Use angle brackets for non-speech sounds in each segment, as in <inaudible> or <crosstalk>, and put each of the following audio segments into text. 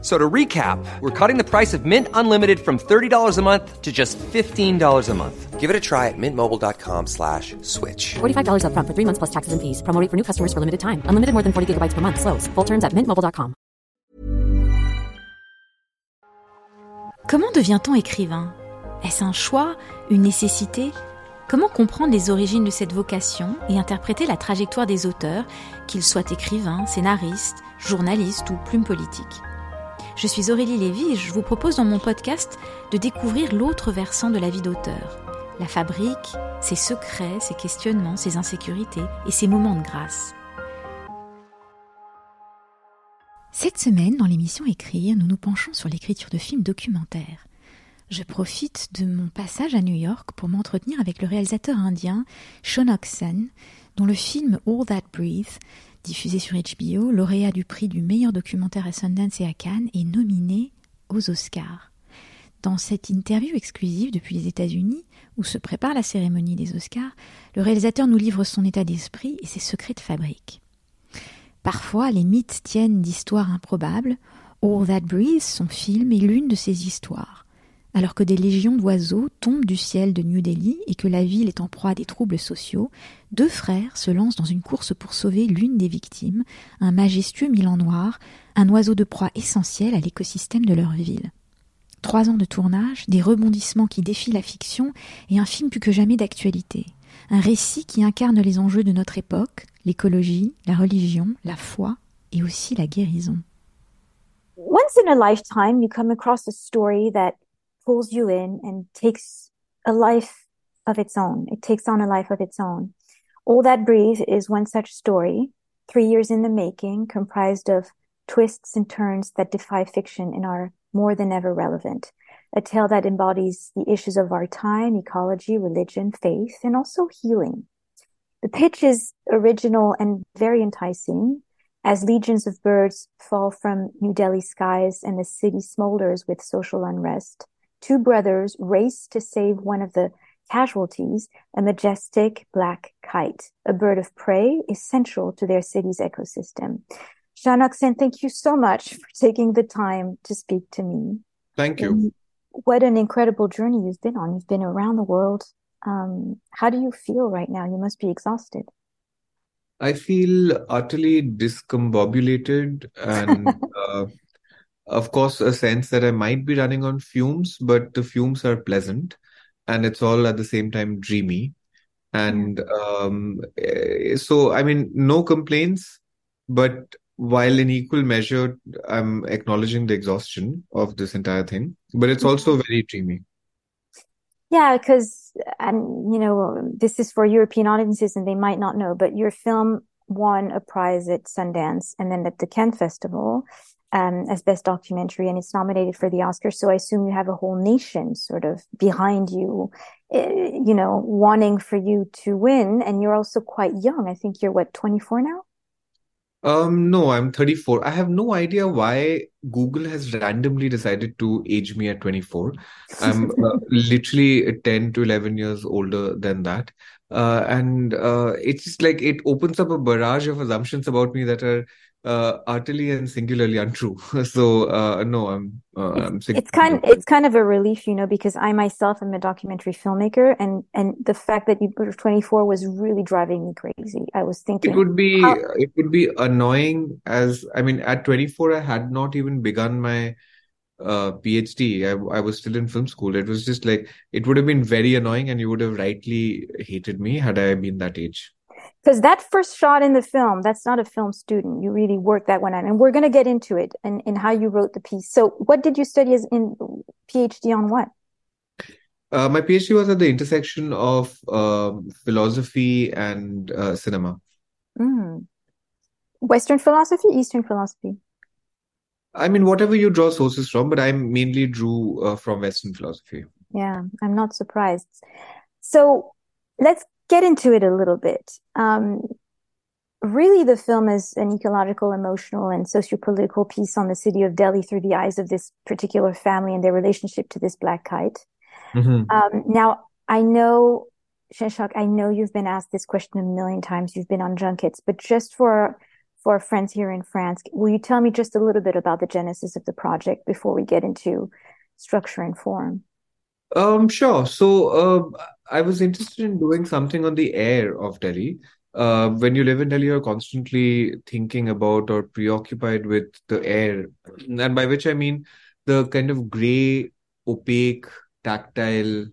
So to recap, we're cutting the price of Mint Unlimited from $30 a month to just $15 a month. Give it a try at mintmobile.com slash switch. $45 upfront for three months plus taxes and fees. Promo rate for new customers for limited time. Unlimited more than 40 gigabytes per month. Slows. Full terms at mintmobile.com. Comment devient-on écrivain? Est-ce un choix Une nécessité? Comment comprendre les origines de cette vocation et interpréter la trajectoire des auteurs, qu'ils soient écrivains, scénaristes, journalistes ou plumes politiques? Je suis Aurélie Lévy et je vous propose dans mon podcast de découvrir l'autre versant de la vie d'auteur. La fabrique, ses secrets, ses questionnements, ses insécurités et ses moments de grâce. Cette semaine, dans l'émission Écrire, nous nous penchons sur l'écriture de films documentaires. Je profite de mon passage à New York pour m'entretenir avec le réalisateur indien Sean Oxen, dont le film All That Breathe, diffusé sur HBO, lauréat du prix du meilleur documentaire à Sundance et à Cannes, est nominé aux Oscars. Dans cette interview exclusive depuis les États-Unis, où se prépare la cérémonie des Oscars, le réalisateur nous livre son état d'esprit et ses secrets de fabrique. Parfois, les mythes tiennent d'histoires improbables. All That Breathe, son film, est l'une de ces histoires. Alors que des légions d'oiseaux tombent du ciel de New Delhi et que la ville est en proie des troubles sociaux, deux frères se lancent dans une course pour sauver l'une des victimes, un majestueux milan noir, un oiseau de proie essentiel à l'écosystème de leur ville. Trois ans de tournage, des rebondissements qui défient la fiction et un film plus que jamais d'actualité. Un récit qui incarne les enjeux de notre époque, l'écologie, la religion, la foi et aussi la guérison. Once in a lifetime, you come across a story that pulls you in and takes a life of its own. It takes on a life of its own. All That Breathe is one such story, three years in the making, comprised of twists and turns that defy fiction and are more than ever relevant. A tale that embodies the issues of our time, ecology, religion, faith, and also healing. The pitch is original and very enticing as legions of birds fall from New Delhi skies and the city smolders with social unrest. Two brothers race to save one of the casualties, a majestic black kite, a bird of prey essential to their city's ecosystem. Shaunak Sen, thank you so much for taking the time to speak to me. Thank you. And what an incredible journey you've been on. You've been around the world. Um, how do you feel right now? You must be exhausted. I feel utterly discombobulated and, <laughs> uh, of course, a sense that I might be running on fumes, but the fumes are pleasant and it's all at the same time dreamy. And um, eh, so, I mean, no complaints, but while in equal measure, I'm acknowledging the exhaustion of this entire thing, but it's also very dreamy. Yeah, because and you know this is for European audiences, and they might not know, but your film won a prize at Sundance and then at the Cannes Festival um, as best documentary, and it's nominated for the Oscar. So I assume you have a whole nation sort of behind you, eh, you know, wanting for you to win. And you're also quite young. I think you're what 24 now. Um, no, I'm 34. I have no idea why Google has randomly decided to age me at 24. I'm <laughs> uh, literally 10 to 11 years older than that. Uh, and uh, it's just like it opens up a barrage of assumptions about me that are uh, utterly and singularly untrue. <laughs> So uh, no, I'm uh, I'm. It's kind it's kind of a relief, you know, because I myself am a documentary filmmaker, and and the fact that you were 24 was really driving me crazy. I was thinking It would be how, it would be annoying as I mean at 24 I had not even begun my uh PhD. I I was still in film school. It was just like it would have been very annoying and you would have rightly hated me had I been that age. Because that first shot in the film, that's not a film student. You really worked that one out, and we're going to get into it and, and how you wrote the piece. So, what did you study as in PhD on what? Uh, my PhD was at the intersection of um, philosophy and uh, cinema. Mm. Western philosophy, Eastern philosophy. I mean, whatever you draw sources from, but I mainly drew uh, from Western philosophy. Yeah, I'm not surprised. So, let's get into it a little bit. Um, really the film is an ecological, emotional, and socio-political piece on the city of Delhi through the eyes of this particular family and their relationship to this black kite. Mm-hmm. Um, now, I know, Shaunak, I know you've been asked this question a million times. You've been on junkets, but just for for our friends here in France, will you tell me just a little bit about the genesis of the project before we get into structure and form? Um, sure. So, uh, I was interested in doing something on the air of Delhi. Uh, when you live in Delhi, you're constantly thinking about or preoccupied with the air, and by which I mean the kind of gray, opaque, tactile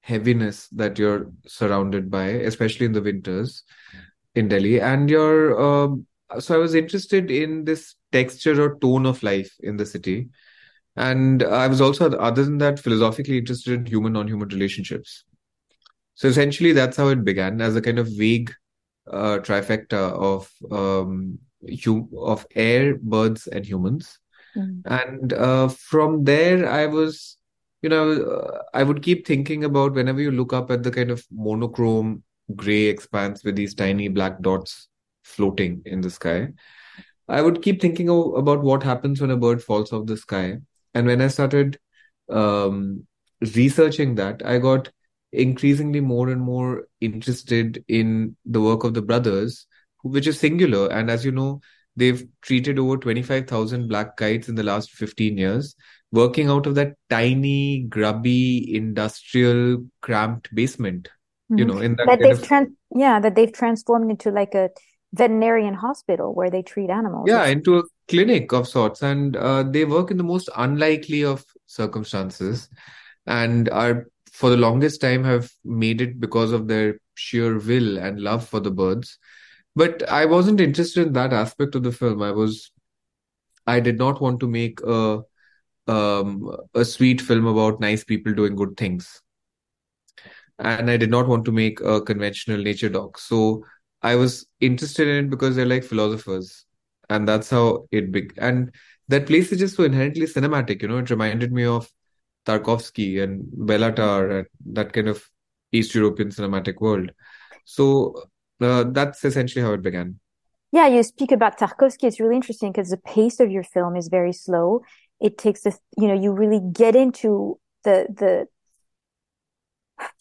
heaviness that you're surrounded by, especially in the winters in Delhi. And you're, um, so I was interested in this texture or tone of life in the city. And I was also, other than that, philosophically interested in human non human relationships. So essentially, that's how it began as a kind of vague uh, trifecta of um, hum- of air, birds, and humans. Mm. And uh, from there, I was, you know, uh, I would keep thinking about whenever you look up at the kind of monochrome gray expanse with these tiny black dots floating in the sky. I would keep thinking about what happens when a bird falls off the sky. And when I started um, researching that, I got increasingly more and more interested in the work of the brothers, which is singular. And as you know, they've treated over 25,000 black kites in the last 15 years, working out of that tiny, grubby, industrial, cramped basement. You Mhm. know, in that That they've of tran- yeah, that they've transformed into like a veterinarian hospital where they treat animals. yeah, into a clinic of sorts, and uh, they work in the most unlikely of circumstances, and are for the longest time have made it because of their sheer will and love for the birds. But I wasn't interested in that aspect of the film. I was, I did not want to make a um a sweet film about nice people doing good things. And I did not want to make a conventional nature doc. So I was interested in it because they're like philosophers. And that's how it big and that place is just so inherently cinematic, you know, it reminded me of Tarkovsky and Béla Tarr and that kind of East European cinematic world. So uh, that's essentially how it began. Yeah, you speak about Tarkovsky. It's really interesting because the pace of your film is very slow. It takes a, you know, you really get into the the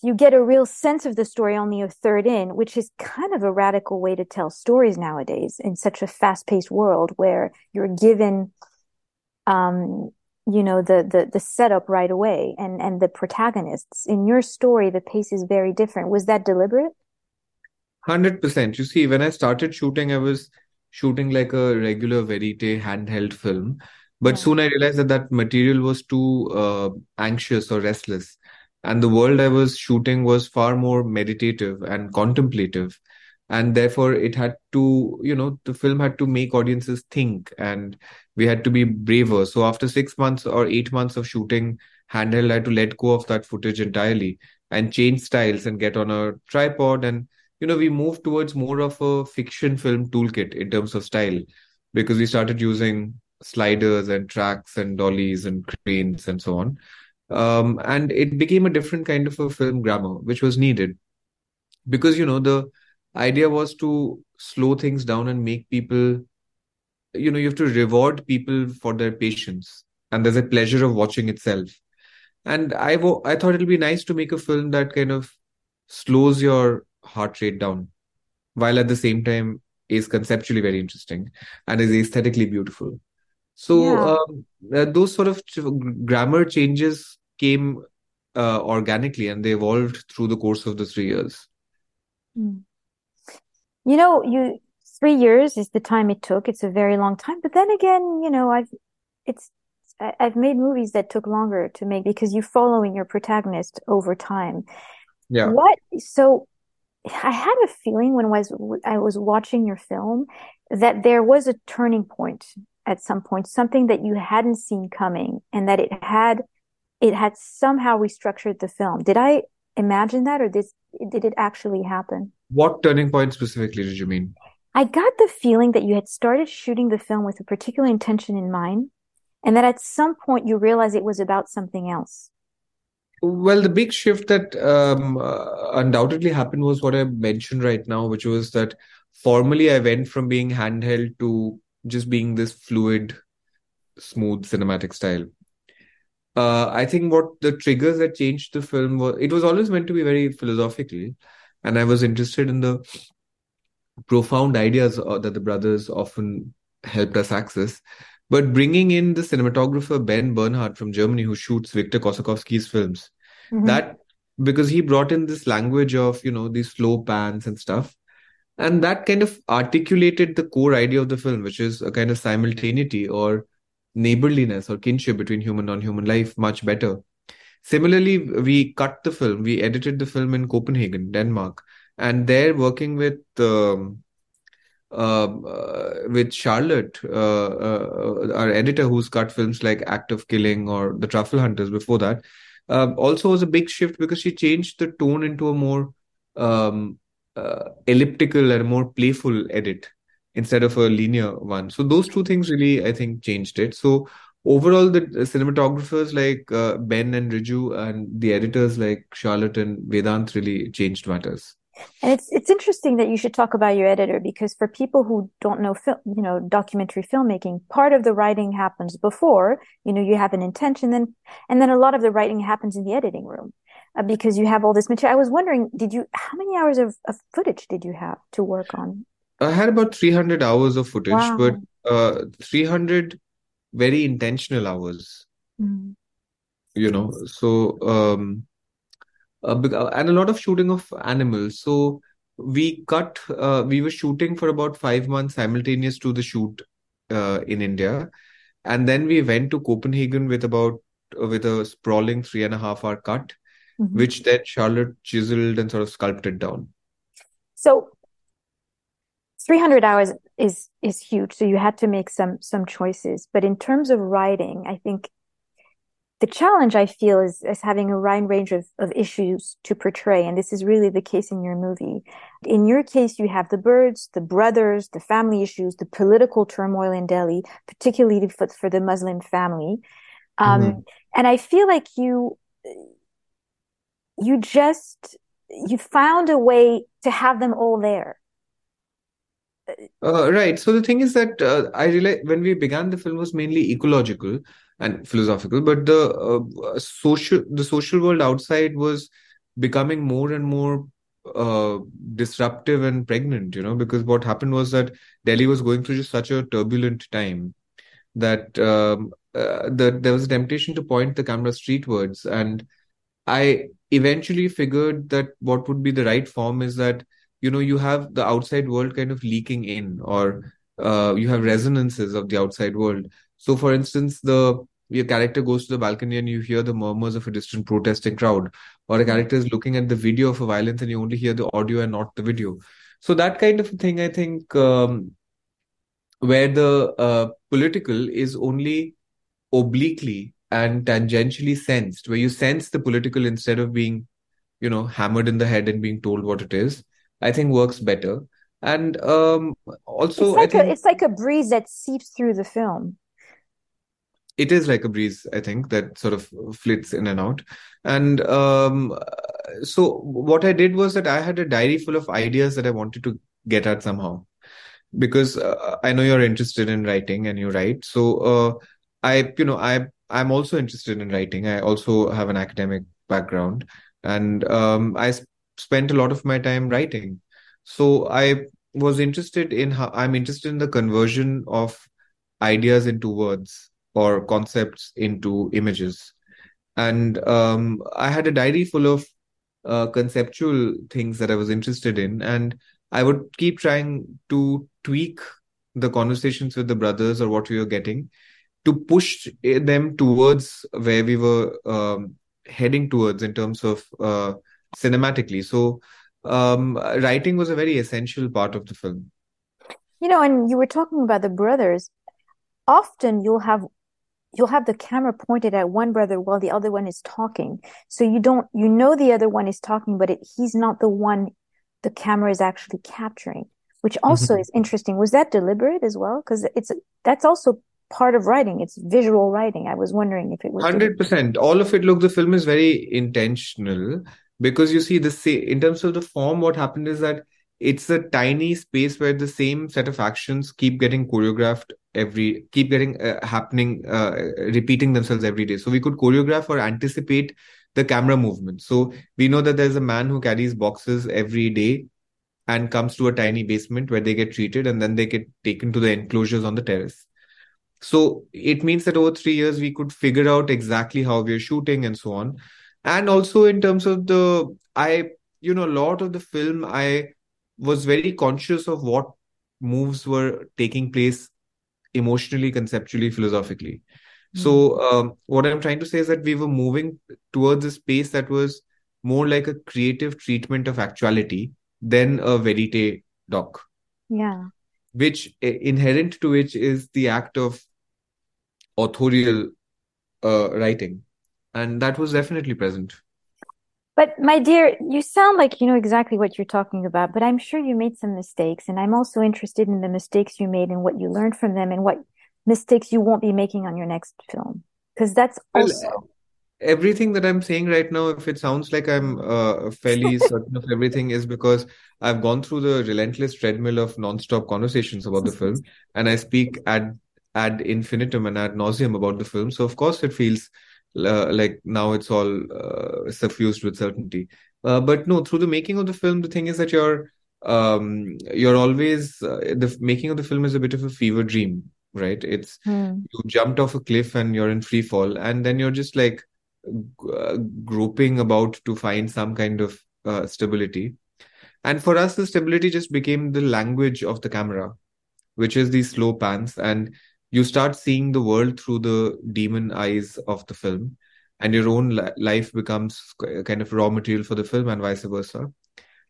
you get a real sense of the story only a third in, which is kind of a radical way to tell stories nowadays in such a fast-paced world where you're given um you know the the the setup right away and and the protagonists. In your story, the pace is very different. Was that deliberate? 100%. You see, when I started shooting, I was shooting like a regular verite handheld film. But Yeah. soon I realized that that material was too uh, anxious or restless. And the world I was shooting was far more meditative and contemplative. And therefore, it had to, you know, the film had to make audiences think and we had to be braver. So after six months or eight months of shooting handheld, had to let go of that footage entirely and change styles and get on a tripod and you know, we moved towards more of a fiction film toolkit in terms of style because we started using sliders and tracks and dollies and cranes and so on. Um, and it became a different kind of a film grammar, which was needed because, you know, the idea was to slow things down and make people, you know, you have to reward people for their patience. And there's a pleasure of watching itself. And I, I thought it'll be nice to make a film that kind of slows your heart rate down while at the same time is conceptually very interesting and is aesthetically beautiful. So Yeah. um, uh, those sort of ch- grammar changes came uh, organically and they evolved through the course of the three years. Mm. You know, you three years is the time it took. It's a very long time. But then again, you know, I've it's I've made movies that took longer to make because you're following your protagonist over time. Yeah. What so I had a feeling when I was I was watching your film that there was a turning point at some point, something that you hadn't seen coming, and that it had it had somehow restructured the film. Did I imagine that, or did did it actually happen? What turning point specifically did you mean? I got the feeling that you had started shooting the film with a particular intention in mind, and that at some point you realized it was about something else. Well, the big shift that um, uh, undoubtedly happened was what I mentioned right now, which was that formally I went from being handheld to just being this fluid, smooth cinematic style. Uh, I think what the triggers that changed the film was it was always meant to be very philosophical, and I was interested in the profound ideas uh, that the brothers often helped us access. But bringing in the cinematographer Ben Bernhardt from Germany, who shoots Victor Kossakovsky's films, Mhm. that because he brought in this language of you know these slow pans and stuff, and that kind of articulated the core idea of the film, which is a kind of simultaneity or neighborliness or kinship between human and non-human life much better. Similarly, we cut the film, we edited the film in Copenhagen, Denmark, and there working with um, um, uh, with Charlotte, uh, uh, our editor, who's cut films like Act of Killing or The Truffle Hunters before that, um, also was a big shift because she changed the tone into a more um, uh, elliptical and more playful edit instead of a linear one. So those two things really, I think, changed it. So overall, the cinematographers like uh, Ben and Riju and the editors like Charlotte and Vedant really changed matters. And it's it's interesting that you should talk about your editor because for people who don't know film, you know, documentary filmmaking, part of the writing happens before, you know, you have an intention then and then a lot of the writing happens in the editing room. Uh, because you have all this material. I was wondering, did you how many hours of, of footage did you have to work on? I had about 300 hours of footage, Wow. but uh, 300 very intentional hours, Mm. you know. So, um, uh, uh, and a lot of shooting of animals. So we cut, uh, we were shooting for about five months simultaneous to the shoot uh, in India. And then we went to Copenhagen with about uh, with a sprawling three and a half hour cut, Mhm. which then Charlotte chiseled and sort of sculpted down. So 300 hours is is huge. So you had to make some some choices. But in terms of writing, I think the challenge I feel is is having a wide range of, of issues to portray. And this is really the case in your movie. In your case, you have the birds, the brothers, the family issues, the political turmoil in Delhi, particularly for, for the Muslim family. Um, Mhm. and I feel like you you just you found a way to have them all there. Uh, right. So the thing is that uh, I realized when we began, the film was mainly ecological and philosophical, but the uh, social the social world outside was becoming more and more uh, disruptive and pregnant. You know, because what happened was that Delhi was going through just such a turbulent time that um, uh, that there was a temptation to point the camera streetwards, and I eventually figured that what would be the right form is that you know you have the outside world kind of leaking in or uh, you have resonances of the outside world so for instance the your character goes to the balcony and you hear the murmurs of a distant protesting crowd or a character is looking at the video of a violence and you only hear the audio and not the video so that kind of thing i think um, where the uh, political is only obliquely and tangentially sensed where you sense the political instead of being you know hammered in the head and being told what it is I think works better. And um, also, It's like I a think it's like a breeze that seeps through the film. It is like a breeze, I think, that sort of flits in and out. And um, so, what I did was that I had a diary full of ideas that I wanted to get at somehow. Because uh, I know you're interested in writing and you write. So, uh, I, you know, I, I'm also interested in writing. I also have an academic background. And um, I s- spent a lot of my time writing. So I was interested in how I'm interested in the conversion of ideas into words or concepts into images. And um, I had a diary full of uh, conceptual things that I was interested in, and I would keep trying to tweak the conversations with the brothers or what we were getting to push them towards where we were um, heading towards in terms of uh, cinematically. So, um, writing was a very essential part of the film. You know, and you were talking about the brothers. Often you'll have you'll have the camera pointed at one brother while the other one is talking. So you don't you know the other one is talking, but it, he's not the one the camera is actually capturing, which also Mhm. is interesting. Was that deliberate as well? Because it's that's also part of writing. It's visual writing. I was wondering if it was Hundred percent. All of it. Look, the film is very intentional because you see the in terms of the form. What happened is that it's a tiny space where the same set of actions keep getting choreographed every keep getting uh, happening uh, repeating themselves every day. So we could choreograph or anticipate the camera movement. So we know that there's a man who carries boxes every day and comes to a tiny basement where they get treated and then they get taken to the enclosures on the terrace. So it means that over 3 years we could figure out exactly how we're shooting and so on. And also in terms of the i you know a lot of the film i was very conscious of what moves were taking place emotionally, conceptually, philosophically. Mm. So, um, what I'm trying to say is that we were moving towards a space that was more like a creative treatment of actuality than a verite doc. Yeah. Which inherent to which is the act of authorial uh, writing. And that was definitely present. But my dear, you sound like you know exactly what you're talking about, but I'm sure you made some mistakes. And I'm also interested in the mistakes you made and what you learned from them and what mistakes you won't be making on your next film. Because that's also. Well, everything that I'm saying right now, if it sounds like I'm uh, fairly <laughs> certain of everything, is because I've gone through the relentless treadmill of non-stop conversations about the film, and I speak ad ad infinitum and ad nauseum about the film. So of course, it feels uh, like now it's all uh, suffused with certainty. Uh, but no, through the making of the film, the thing is that you're um, you're always uh, the making of the film is a bit of a fever dream, right? It's mm. you jumped off a cliff and you're in free fall, and then you're just like uh, groping about to find some kind of uh, stability. And for us, the stability just became the language of the camera, which is these slow pans. And you start seeing the world through the demon eyes of the film and your own life becomes kind of raw material for the film and vice versa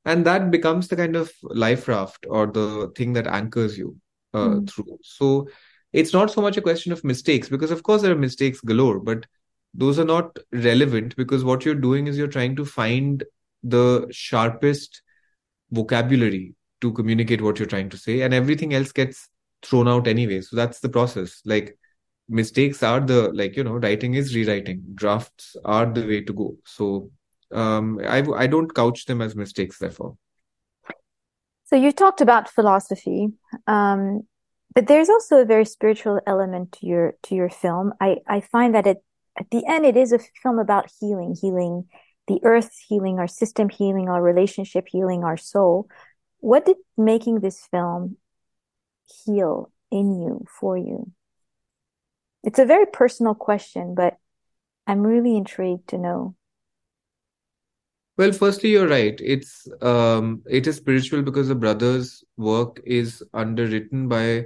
and that becomes the kind of life raft or the thing that anchors you uh, mm. through so it's not so much a question of mistakes because of course there are mistakes galore but those are not relevant because what you're doing is you're trying to find the sharpest vocabulary to communicate what you're trying to say and everything else gets thrown out anyway. So that's the process. Like mistakes are the like you know writing is rewriting. Drafts are the way to go. So um, I I don't couch them as mistakes. Therefore. So you talked about philosophy, um, but there's also a very spiritual element to your to your film. I I find that it at the end it is a film about healing, healing the earth, healing our system, healing our relationship, healing our soul. What did making this film heal in you for you? It's a very personal question, but I'm really intrigued to know. Well, firstly, you're right. It's um, it is spiritual because the brothers' work is underwritten by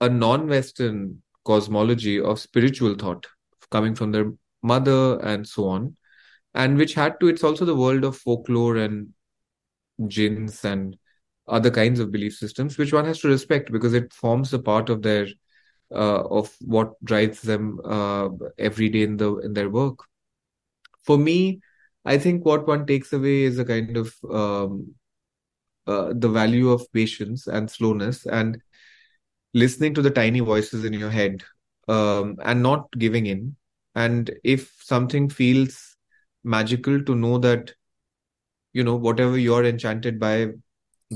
a non-Western cosmology of spiritual thought coming from their mother and so on, and which had to. It's also the world of folklore and jinns and other kinds of belief systems, which one has to respect because it forms a part of their uh, of what drives them uh, every day in the in their work. For me, I think what one takes away is a kind of um, uh, the value of patience and slowness and listening to the tiny voices in your head um, and not giving in. And if something feels magical, to know that you know whatever you're enchanted by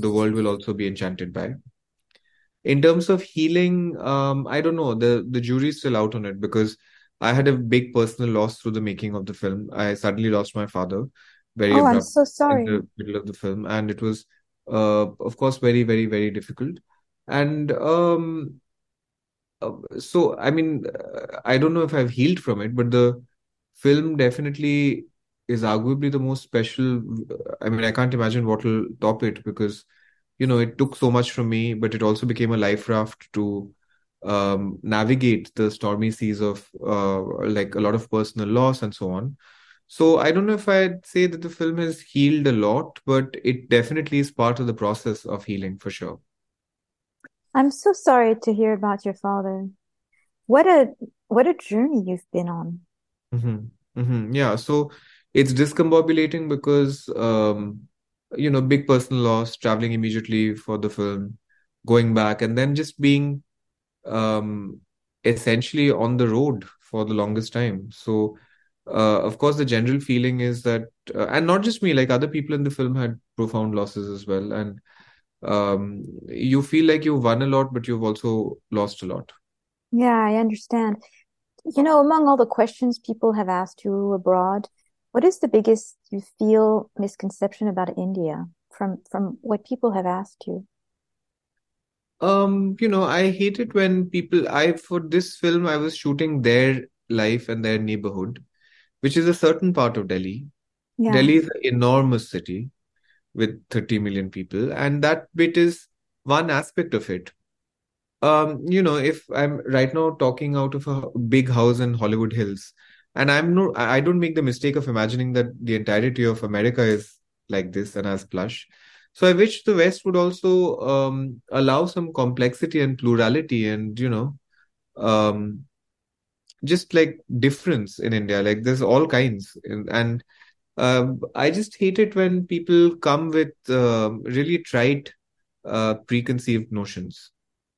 the world will also be enchanted by. In terms of healing, um, I don't know. The the jury's still out on it because I had a big personal loss through the making of the film. I suddenly lost my father. Very oh, I'm so sorry. In the middle of the film, and it was, uh, of course, very, very, very difficult. And um, uh, so, I mean, I don't know if I've healed from it, but the film definitely is arguably the most special. I mean, I can't imagine what will top it because, you know, it took so much from me, but it also became a life raft to um, navigate the stormy seas of uh, like a lot of personal loss and so on. So I don't know if I'd say that the film has healed a lot, but it definitely is part of the process of healing for sure. I'm so sorry to hear about your father. What a what a journey you've been on. Mm-hmm. Mm-hmm. Yeah. So it's discombobulating because um, you know big personal loss traveling immediately for the film going back and then just being um, essentially on the road for the longest time so uh, of course the general feeling is that uh, and not just me like other people in the film had profound losses as well and um, you feel like you've won a lot, but you've also lost a lot. Yeah, I understand. You know, among all the questions people have asked you abroad, what is the biggest you feel misconception about India from from what people have asked you? Um, you know, I hate it when people, I, for this film, I was shooting their life and their neighborhood, which is a certain part of Delhi. Yeah. Delhi is an enormous city with 30 million people, and that bit is one aspect of it. Um, you know, if I'm right now talking out of a big house in Hollywood Hills, and I'm no, I don't make the mistake of imagining that the entirety of America is like this and as plush. So I wish the West would also um, allow some complexity and plurality and, you know, um, just like difference in India. Like there's all kinds. And, um, I just hate it when people come with uh, really trite, uh, preconceived notions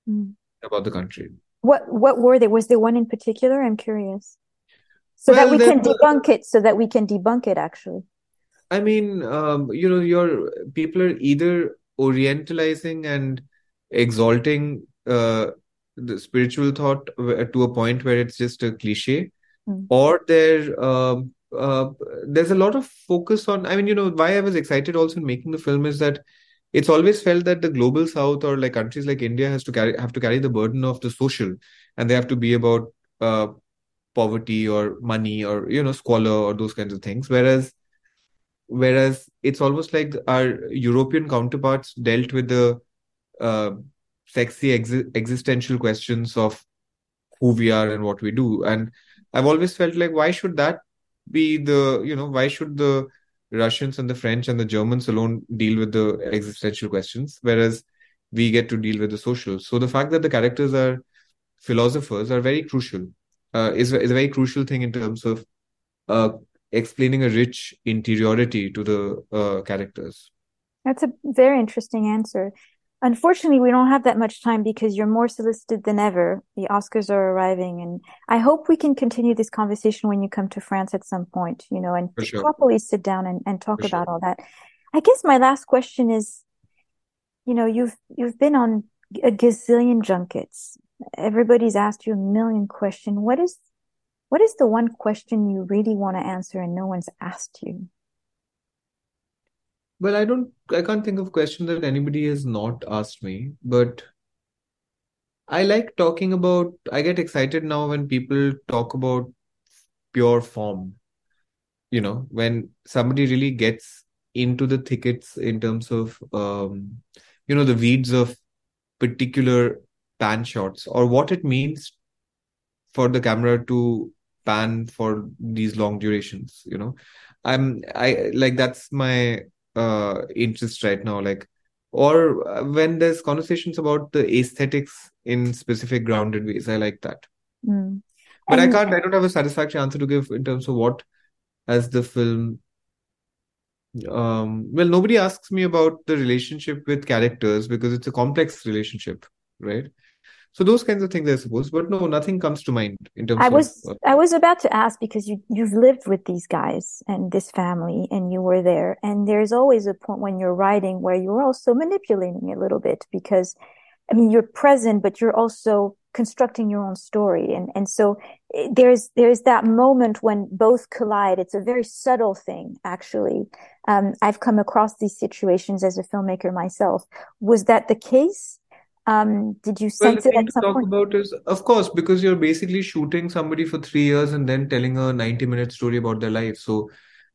Mm. about the country. What what were they? Was there one in particular? I'm curious. So that we can debunk it, so that we can debunk it actually. I mean, um, you know, your people are either orientalizing and exalting uh, the spiritual thought to a point where it's just a cliche, Mm. or there um, uh, there's a lot of focus on. I mean, you know, why I was excited also in making the film is that it's always felt that the global south or like countries like India has to carry have to carry the burden of the social, and they have to be about uh, poverty or money or you know squalor or those kinds of things, whereas whereas it's almost like our European counterparts dealt with the uh, sexy ex existential questions of who we are and what we do. And I've always felt like, why should that be the, you know, why should the Russians and the French and the Germans alone deal with the existential questions, whereas we get to deal with the social? So the fact that the characters are philosophers are very crucial, uh, is, is a very crucial thing in terms of uh, explaining a rich interiority to the uh, characters. That's a very interesting answer. Unfortunately, we don't have that much time because you're more solicited than ever. The Oscars are arriving, and I hope we can continue this conversation when you come to France at some point, you know, and sure. properly sit down and, and talk For about sure. all that. I guess my last question is, you know, you've you've been on a gazillion junkets. Everybody's asked you a million questions. What is what is the one question you really want to answer and no one's asked you? Well, I don't, I can't think of a question that anybody has not asked me, but I like talking about, I get excited now when people talk about pure form. You know, when somebody really gets into the thickets in terms of, um, you know, the weeds of particular pan shots or what it means for the camera to pan for these long durations, you know. I'm, I like that's my uh interest right now, like, or uh, when there's conversations about the aesthetics in specific grounded ways, I like that. Mm. But I can't, I don't have a satisfactory answer to give in terms of what as the film. Um, well, nobody asks me about the relationship with characters because it's a complex relationship, right? So those kinds of things, I suppose. But no, nothing comes to mind in terms I of. was uh, I was about to ask because you you've lived with these guys and this family and you were there. And there's always a point when you're writing where you're also manipulating a little bit because I mean you're present but you're also constructing your own story. And and so eh, there's there's that moment when both collide. It's a very subtle thing actually. Um, I've come across these situations as a filmmaker myself. Was that the case um, did you Well, sense the it at some talk point about is, of course, because you're basically shooting somebody for three years and then telling a 90 minute story about their life. So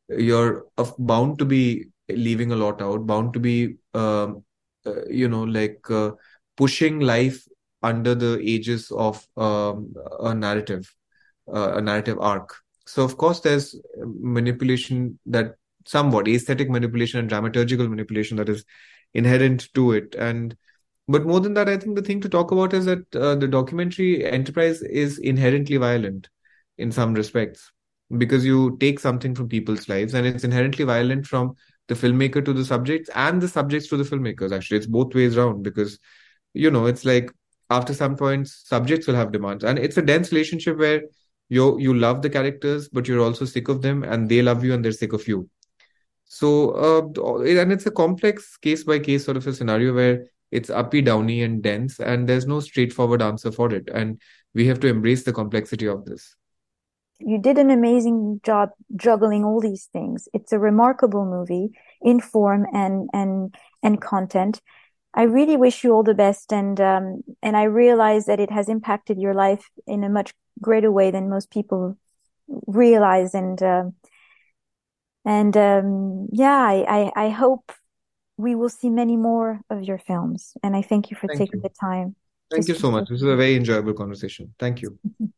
you're bound to be leaving a lot out, bound to be, um, uh, you know, like uh, pushing life under the aegis of um, a narrative, uh, a narrative arc. So, of course, there's manipulation that somewhat aesthetic manipulation and dramaturgical manipulation that is inherent to it. And but more than that, I think the thing to talk about is that uh, the documentary enterprise is inherently violent in some respects because you take something from people's lives and it's inherently violent from the filmmaker to the subjects and the subjects to the filmmakers. Actually, it's both ways around because, you know, it's like after some points, subjects will have demands. And it's a dense relationship where you you love the characters, but you're also sick of them and they love you and they're sick of you. So, uh, and it's a complex case by case sort of a scenario where it's uppy, downy, and dense, and there's no straightforward answer for it. And we have to embrace the complexity of this. You did an amazing job juggling all these things. It's a remarkable movie in form and and and content. I really wish you all the best, and um, and I realize that it has impacted your life in a much greater way than most people realize. And uh, and um, yeah, I, I, I hope we will see many more of your films. And I thank you for Thank taking you. the time. Thank you so much. This is a very enjoyable conversation. Thank you. <laughs>